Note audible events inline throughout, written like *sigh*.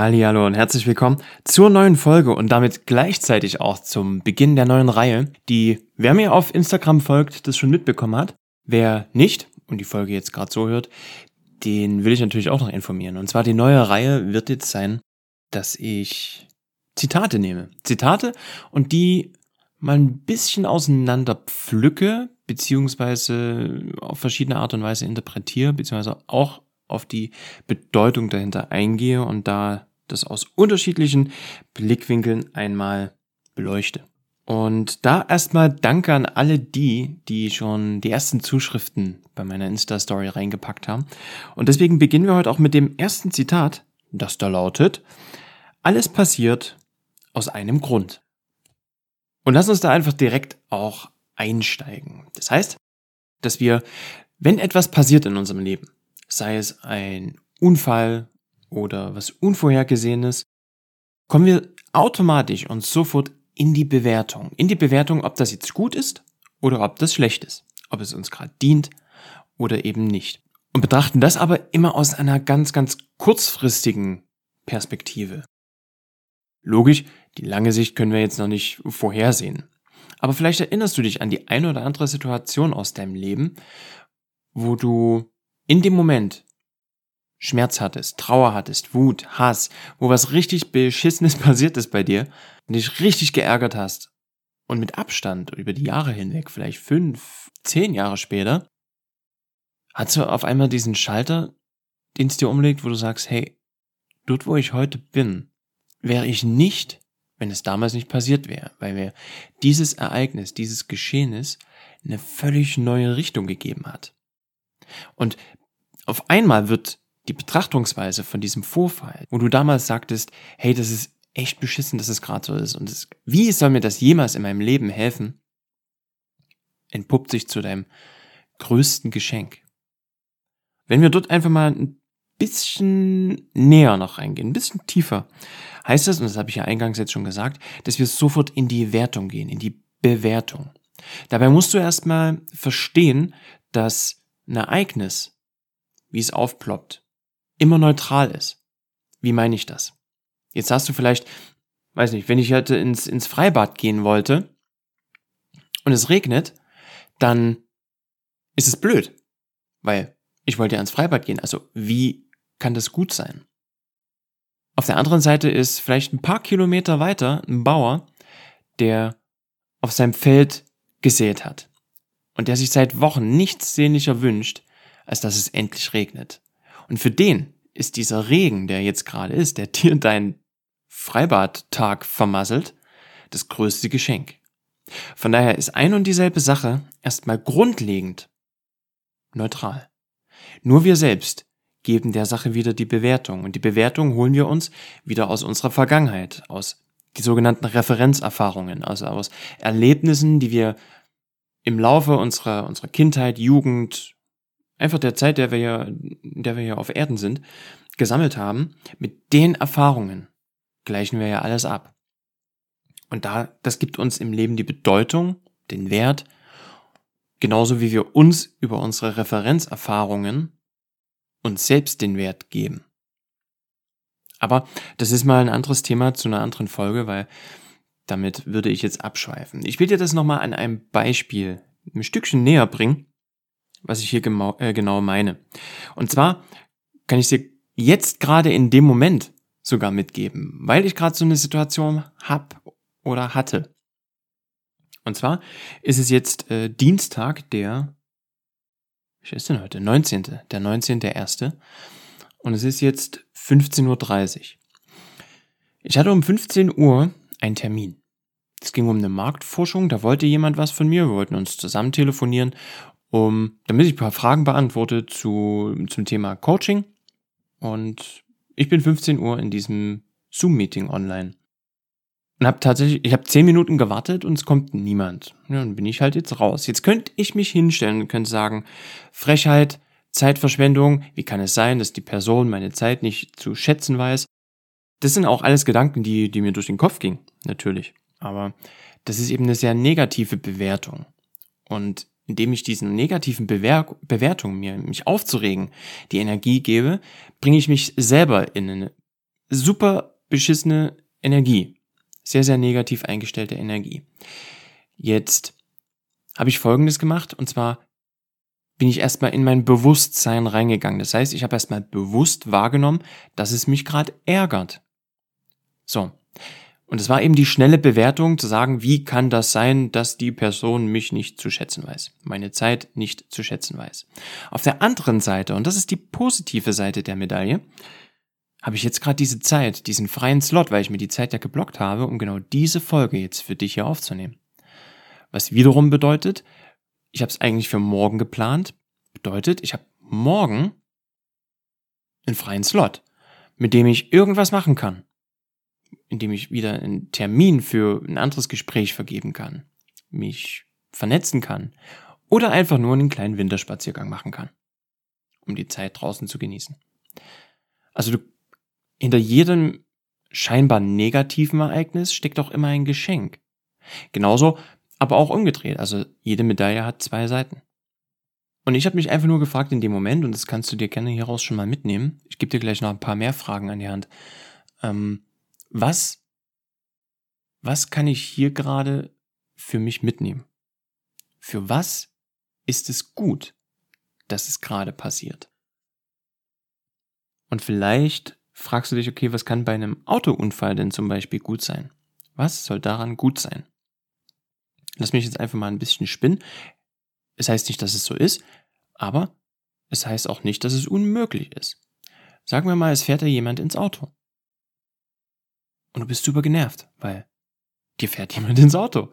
Hallo und herzlich willkommen zur neuen Folge und damit gleichzeitig auch zum Beginn der neuen Reihe, die, wer mir auf Instagram folgt, das schon mitbekommen hat. Wer nicht und die Folge jetzt gerade so hört, den will ich natürlich auch noch informieren. Und zwar die neue Reihe wird jetzt sein, dass ich Zitate nehme. Zitate und die mal ein bisschen auseinander pflücke, beziehungsweise auf verschiedene Art und Weise interpretiere, beziehungsweise auch auf die Bedeutung dahinter eingehe und da das aus unterschiedlichen Blickwinkeln einmal beleuchte. Und da erstmal danke an alle die, die schon die ersten Zuschriften bei meiner Insta-Story reingepackt haben. Und deswegen beginnen wir heute auch mit dem ersten Zitat, das da lautet, alles passiert aus einem Grund. Und lass uns da einfach direkt auch einsteigen. Das heißt, dass wir, wenn etwas passiert in unserem Leben, sei es ein Unfall oder was Unvorhergesehenes, kommen wir automatisch und sofort in die Bewertung. In die Bewertung, ob das jetzt gut ist oder ob das schlecht ist. Ob es uns gerade dient oder eben nicht. Und betrachten das aber immer aus einer ganz, ganz kurzfristigen Perspektive. Logisch, die lange Sicht können wir jetzt noch nicht vorhersehen. Aber vielleicht erinnerst du dich an die eine oder andere Situation aus deinem Leben, wo du in dem Moment Schmerz hattest, Trauer hattest, Wut, Hass, wo was richtig Beschissenes *laughs* passiert ist bei dir und dich richtig geärgert hast und mit Abstand über die Jahre hinweg, vielleicht fünf, zehn Jahre später, hast du auf einmal diesen Schalter, den es dir umlegt, wo du sagst, hey, dort wo ich heute bin, wäre ich nicht, wenn es damals nicht passiert wäre, weil mir dieses Ereignis, dieses Geschehnis eine völlig neue Richtung gegeben hat. Und auf einmal wird die Betrachtungsweise von diesem Vorfall, wo du damals sagtest, hey, das ist echt beschissen, dass es gerade so ist und das, wie soll mir das jemals in meinem Leben helfen, entpuppt sich zu deinem größten Geschenk. Wenn wir dort einfach mal ein bisschen näher noch reingehen, ein bisschen tiefer, heißt das, und das habe ich ja eingangs jetzt schon gesagt, dass wir sofort in die Wertung gehen, in die Bewertung. Dabei musst du erstmal verstehen, dass ein Ereignis wie es aufploppt, immer neutral ist. Wie meine ich das? Jetzt hast du vielleicht, weiß nicht, wenn ich heute ins, ins Freibad gehen wollte und es regnet, dann ist es blöd, weil ich wollte ja ins Freibad gehen. Also wie kann das gut sein? Auf der anderen Seite ist vielleicht ein paar Kilometer weiter ein Bauer, der auf seinem Feld gesät hat und der sich seit Wochen nichts sehnlicher wünscht, als dass es endlich regnet. Und für den ist dieser Regen, der jetzt gerade ist, der *laughs* dir deinen Freibadtag vermasselt, das größte Geschenk. Von daher ist ein und dieselbe Sache erstmal grundlegend neutral. Nur wir selbst geben der Sache wieder die Bewertung. Und die Bewertung holen wir uns wieder aus unserer Vergangenheit, aus die sogenannten Referenzerfahrungen, also aus Erlebnissen, die wir im Laufe unserer, unserer Kindheit, Jugend, einfach der Zeit, der wir ja, der wir ja auf Erden sind, gesammelt haben, mit den Erfahrungen gleichen wir ja alles ab. Und da, das gibt uns im Leben die Bedeutung, den Wert, genauso wie wir uns über unsere Referenzerfahrungen uns selbst den Wert geben. Aber das ist mal ein anderes Thema zu einer anderen Folge, weil damit würde ich jetzt abschweifen. Ich will dir das nochmal an einem Beispiel ein Stückchen näher bringen, was ich hier genau, äh, genau meine. Und zwar kann ich dir jetzt gerade in dem Moment sogar mitgeben, weil ich gerade so eine Situation hab oder hatte. Und zwar ist es jetzt äh, Dienstag, der, wie ist denn heute? 19. Der 19.1. Und es ist jetzt 15.30 Uhr. Ich hatte um 15 Uhr einen Termin. Es ging um eine Marktforschung, da wollte jemand was von mir, wir wollten uns zusammen telefonieren um, damit ich ein paar Fragen beantworte zu, zum Thema Coaching. Und ich bin 15 Uhr in diesem Zoom-Meeting online. Und habe tatsächlich, ich habe 10 Minuten gewartet und es kommt niemand. Ja, dann bin ich halt jetzt raus. Jetzt könnte ich mich hinstellen und könnte sagen, Frechheit, Zeitverschwendung, wie kann es sein, dass die Person meine Zeit nicht zu schätzen weiß? Das sind auch alles Gedanken, die, die mir durch den Kopf gingen, natürlich. Aber das ist eben eine sehr negative Bewertung. Und indem ich diesen negativen Bewer Bewertungen mir mich aufzuregen, die Energie gebe, bringe ich mich selber in eine super beschissene Energie. Sehr, sehr negativ eingestellte Energie. Jetzt habe ich Folgendes gemacht und zwar bin ich erstmal in mein Bewusstsein reingegangen. Das heißt, ich habe erstmal bewusst wahrgenommen, dass es mich gerade ärgert. So. Und es war eben die schnelle Bewertung zu sagen, wie kann das sein, dass die Person mich nicht zu schätzen weiß, meine Zeit nicht zu schätzen weiß. Auf der anderen Seite, und das ist die positive Seite der Medaille, habe ich jetzt gerade diese Zeit, diesen freien Slot, weil ich mir die Zeit ja geblockt habe, um genau diese Folge jetzt für dich hier aufzunehmen. Was wiederum bedeutet, ich habe es eigentlich für morgen geplant, bedeutet, ich habe morgen einen freien Slot, mit dem ich irgendwas machen kann indem ich wieder einen Termin für ein anderes Gespräch vergeben kann, mich vernetzen kann oder einfach nur einen kleinen Winterspaziergang machen kann, um die Zeit draußen zu genießen. Also du, hinter jedem scheinbar negativen Ereignis steckt auch immer ein Geschenk. Genauso, aber auch umgedreht. Also jede Medaille hat zwei Seiten. Und ich habe mich einfach nur gefragt in dem Moment, und das kannst du dir gerne hieraus schon mal mitnehmen. Ich gebe dir gleich noch ein paar mehr Fragen an die Hand. Ähm, was, was kann ich hier gerade für mich mitnehmen? Für was ist es gut, dass es gerade passiert? Und vielleicht fragst du dich, okay, was kann bei einem Autounfall denn zum Beispiel gut sein? Was soll daran gut sein? Lass mich jetzt einfach mal ein bisschen spinnen. Es heißt nicht, dass es so ist, aber es heißt auch nicht, dass es unmöglich ist. Sagen wir mal, es fährt da jemand ins Auto. Und du bist super genervt, weil dir fährt jemand *laughs* ins Auto.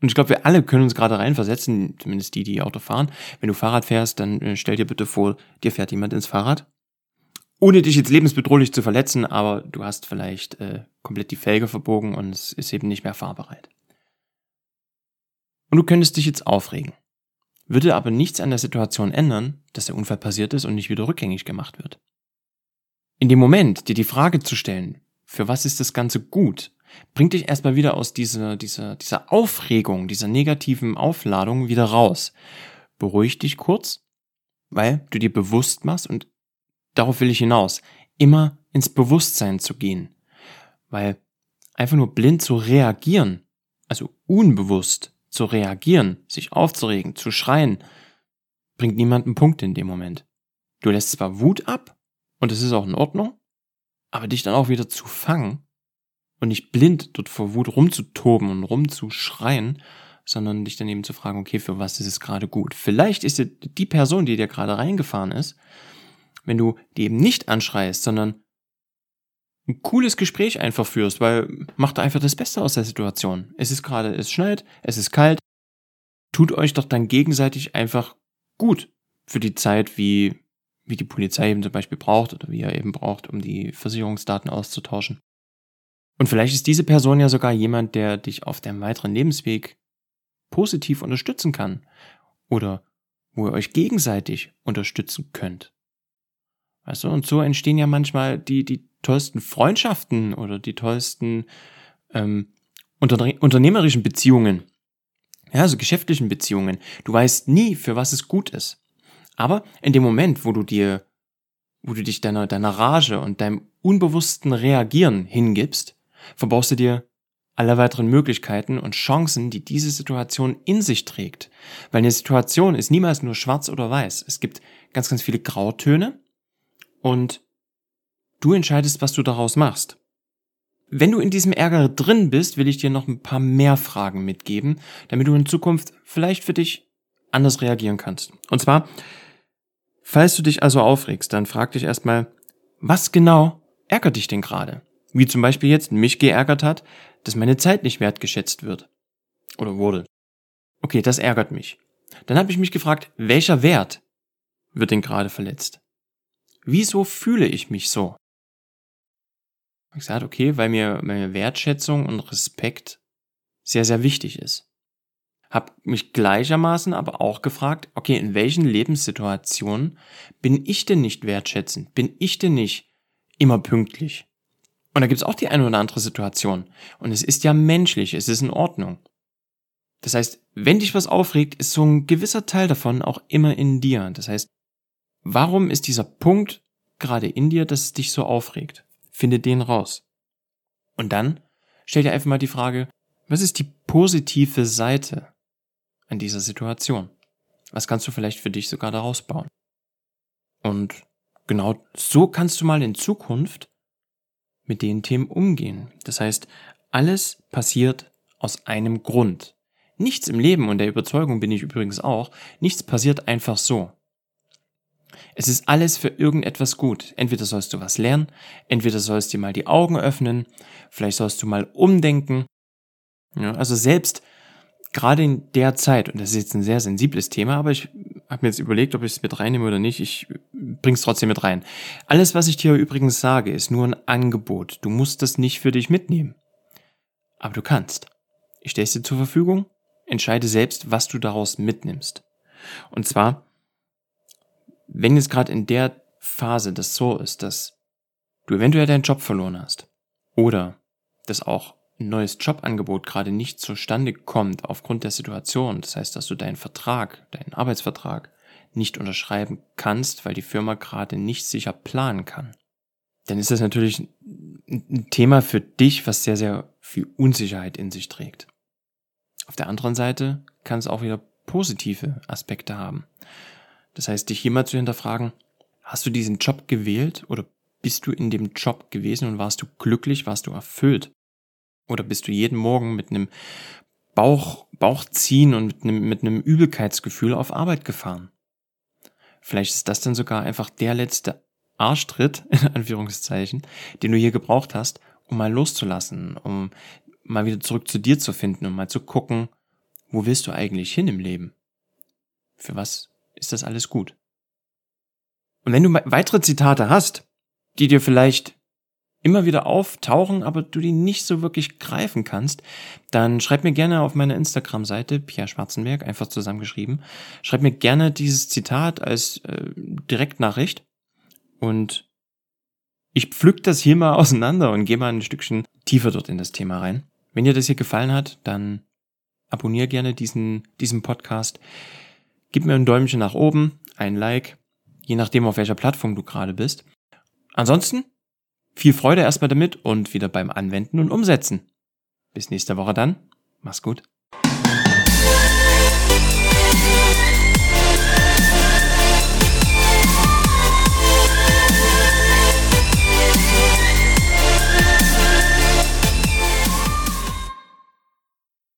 Und ich glaube, wir alle können uns gerade reinversetzen, zumindest die, die Auto fahren. Wenn du Fahrrad fährst, dann äh, stell dir bitte vor, dir fährt jemand ins Fahrrad. Ohne dich jetzt lebensbedrohlich zu verletzen, aber du hast vielleicht äh, komplett die Felge verbogen und es ist eben nicht mehr fahrbereit. Und du könntest dich jetzt aufregen. Würde aber nichts an der Situation ändern, dass der Unfall passiert ist und nicht wieder rückgängig gemacht wird. In dem Moment, dir die Frage zu stellen, für was ist das Ganze gut, bringt dich erstmal wieder aus dieser, dieser, dieser Aufregung, dieser negativen Aufladung wieder raus. Beruhig dich kurz, weil du dir bewusst machst und darauf will ich hinaus, immer ins Bewusstsein zu gehen. Weil einfach nur blind zu reagieren, also unbewusst zu reagieren, sich aufzuregen, zu schreien, bringt niemanden Punkt in dem Moment. Du lässt zwar Wut ab, und es ist auch in Ordnung, aber dich dann auch wieder zu fangen und nicht blind dort vor Wut rumzutoben und rumzuschreien, sondern dich dann eben zu fragen, okay, für was ist es gerade gut? Vielleicht ist die Person, die dir gerade reingefahren ist, wenn du die eben nicht anschreist, sondern ein cooles Gespräch einfach führst, weil macht einfach das Beste aus der Situation. Es ist gerade, es schneit, es ist kalt. Tut euch doch dann gegenseitig einfach gut für die Zeit, wie wie die Polizei eben zum Beispiel braucht oder wie er eben braucht, um die Versicherungsdaten auszutauschen. Und vielleicht ist diese Person ja sogar jemand, der dich auf deinem weiteren Lebensweg positiv unterstützen kann oder wo ihr euch gegenseitig unterstützen könnt. Weißt du, und so entstehen ja manchmal die, die tollsten Freundschaften oder die tollsten ähm, unter, unternehmerischen Beziehungen. Ja, also geschäftlichen Beziehungen. Du weißt nie, für was es gut ist. Aber in dem Moment, wo du dir, wo du dich deiner, deiner Rage und deinem unbewussten Reagieren hingibst, verbaust du dir alle weiteren Möglichkeiten und Chancen, die diese Situation in sich trägt. Weil eine Situation ist niemals nur schwarz oder weiß. Es gibt ganz, ganz viele Grautöne und du entscheidest, was du daraus machst. Wenn du in diesem Ärger drin bist, will ich dir noch ein paar mehr Fragen mitgeben, damit du in Zukunft vielleicht für dich anders reagieren kannst. Und zwar, Falls du dich also aufregst, dann frag dich erstmal, was genau ärgert dich denn gerade? Wie zum Beispiel jetzt mich geärgert hat, dass meine Zeit nicht wertgeschätzt wird. Oder wurde. Okay, das ärgert mich. Dann habe ich mich gefragt, welcher Wert wird denn gerade verletzt? Wieso fühle ich mich so? Ich gesagt, okay, weil mir meine Wertschätzung und Respekt sehr, sehr wichtig ist habe mich gleichermaßen aber auch gefragt, okay, in welchen Lebenssituationen bin ich denn nicht wertschätzend? Bin ich denn nicht immer pünktlich? Und da gibt es auch die eine oder andere Situation. Und es ist ja menschlich, es ist in Ordnung. Das heißt, wenn dich was aufregt, ist so ein gewisser Teil davon auch immer in dir. Das heißt, warum ist dieser Punkt gerade in dir, dass es dich so aufregt? Finde den raus. Und dann stell dir einfach mal die Frage, was ist die positive Seite an dieser Situation? Was kannst du vielleicht für dich sogar daraus bauen? Und genau so kannst du mal in Zukunft mit den Themen umgehen. Das heißt, alles passiert aus einem Grund. Nichts im Leben, und der Überzeugung bin ich übrigens auch, nichts passiert einfach so. Es ist alles für irgendetwas gut. Entweder sollst du was lernen, entweder sollst du dir mal die Augen öffnen, vielleicht sollst du mal umdenken. Ja, also selbst gerade in der Zeit, und das ist jetzt ein sehr sensibles Thema, aber ich habe mir jetzt überlegt, ob ich es mit reinnehme oder nicht. Ich bring's trotzdem mit rein. Alles, was ich dir übrigens sage, ist nur ein Angebot. Du musst das nicht für dich mitnehmen. Aber du kannst. Ich stelle es dir zur Verfügung. Entscheide selbst, was du daraus mitnimmst. Und zwar wenn jetzt gerade in der Phase das so ist, dass du eventuell deinen Job verloren hast oder dass auch neues Jobangebot gerade nicht zustande kommt aufgrund der Situation, das heißt, dass du deinen Vertrag, deinen Arbeitsvertrag nicht unterschreiben kannst, weil die Firma gerade nicht sicher planen kann, dann ist das natürlich ein Thema für dich, was sehr, sehr viel Unsicherheit in sich trägt. Auf der anderen Seite kann es auch wieder positive Aspekte haben. Das heißt, dich immer zu hinterfragen, hast du diesen Job gewählt oder bist du in dem Job gewesen und warst du glücklich, warst du erfüllt? Oder bist du jeden Morgen mit einem Bauch, Bauchziehen und mit einem, mit einem Übelkeitsgefühl auf Arbeit gefahren? Vielleicht ist das dann sogar einfach der letzte Arschtritt, *laughs* in Anführungszeichen, den du hier gebraucht hast, um mal loszulassen, um mal wieder zurück zu dir zu finden, um mal zu gucken, wo willst du eigentlich hin im Leben? Für was ist das alles gut. Und wenn du weitere Zitate hast, die dir vielleicht immer wieder auftauchen, aber du die nicht so wirklich greifen kannst, dann schreib mir gerne auf meiner Instagram-Seite, Pierre Schwarzenberg, einfach zusammengeschrieben, schreib mir gerne dieses Zitat als äh, Direktnachricht und ich pflück das hier mal *laughs* auseinander und gehe mal ein Stückchen tiefer dort in das Thema rein. Wenn dir das hier gefallen hat, dann abonniere gerne diesen, diesen Podcast. Gib mir ein Däumchen nach oben, ein Like, je nachdem, auf welcher Plattform du gerade bist. Ansonsten viel Freude erstmal damit und wieder beim Anwenden und Umsetzen. Bis nächste Woche dann. Mach's gut.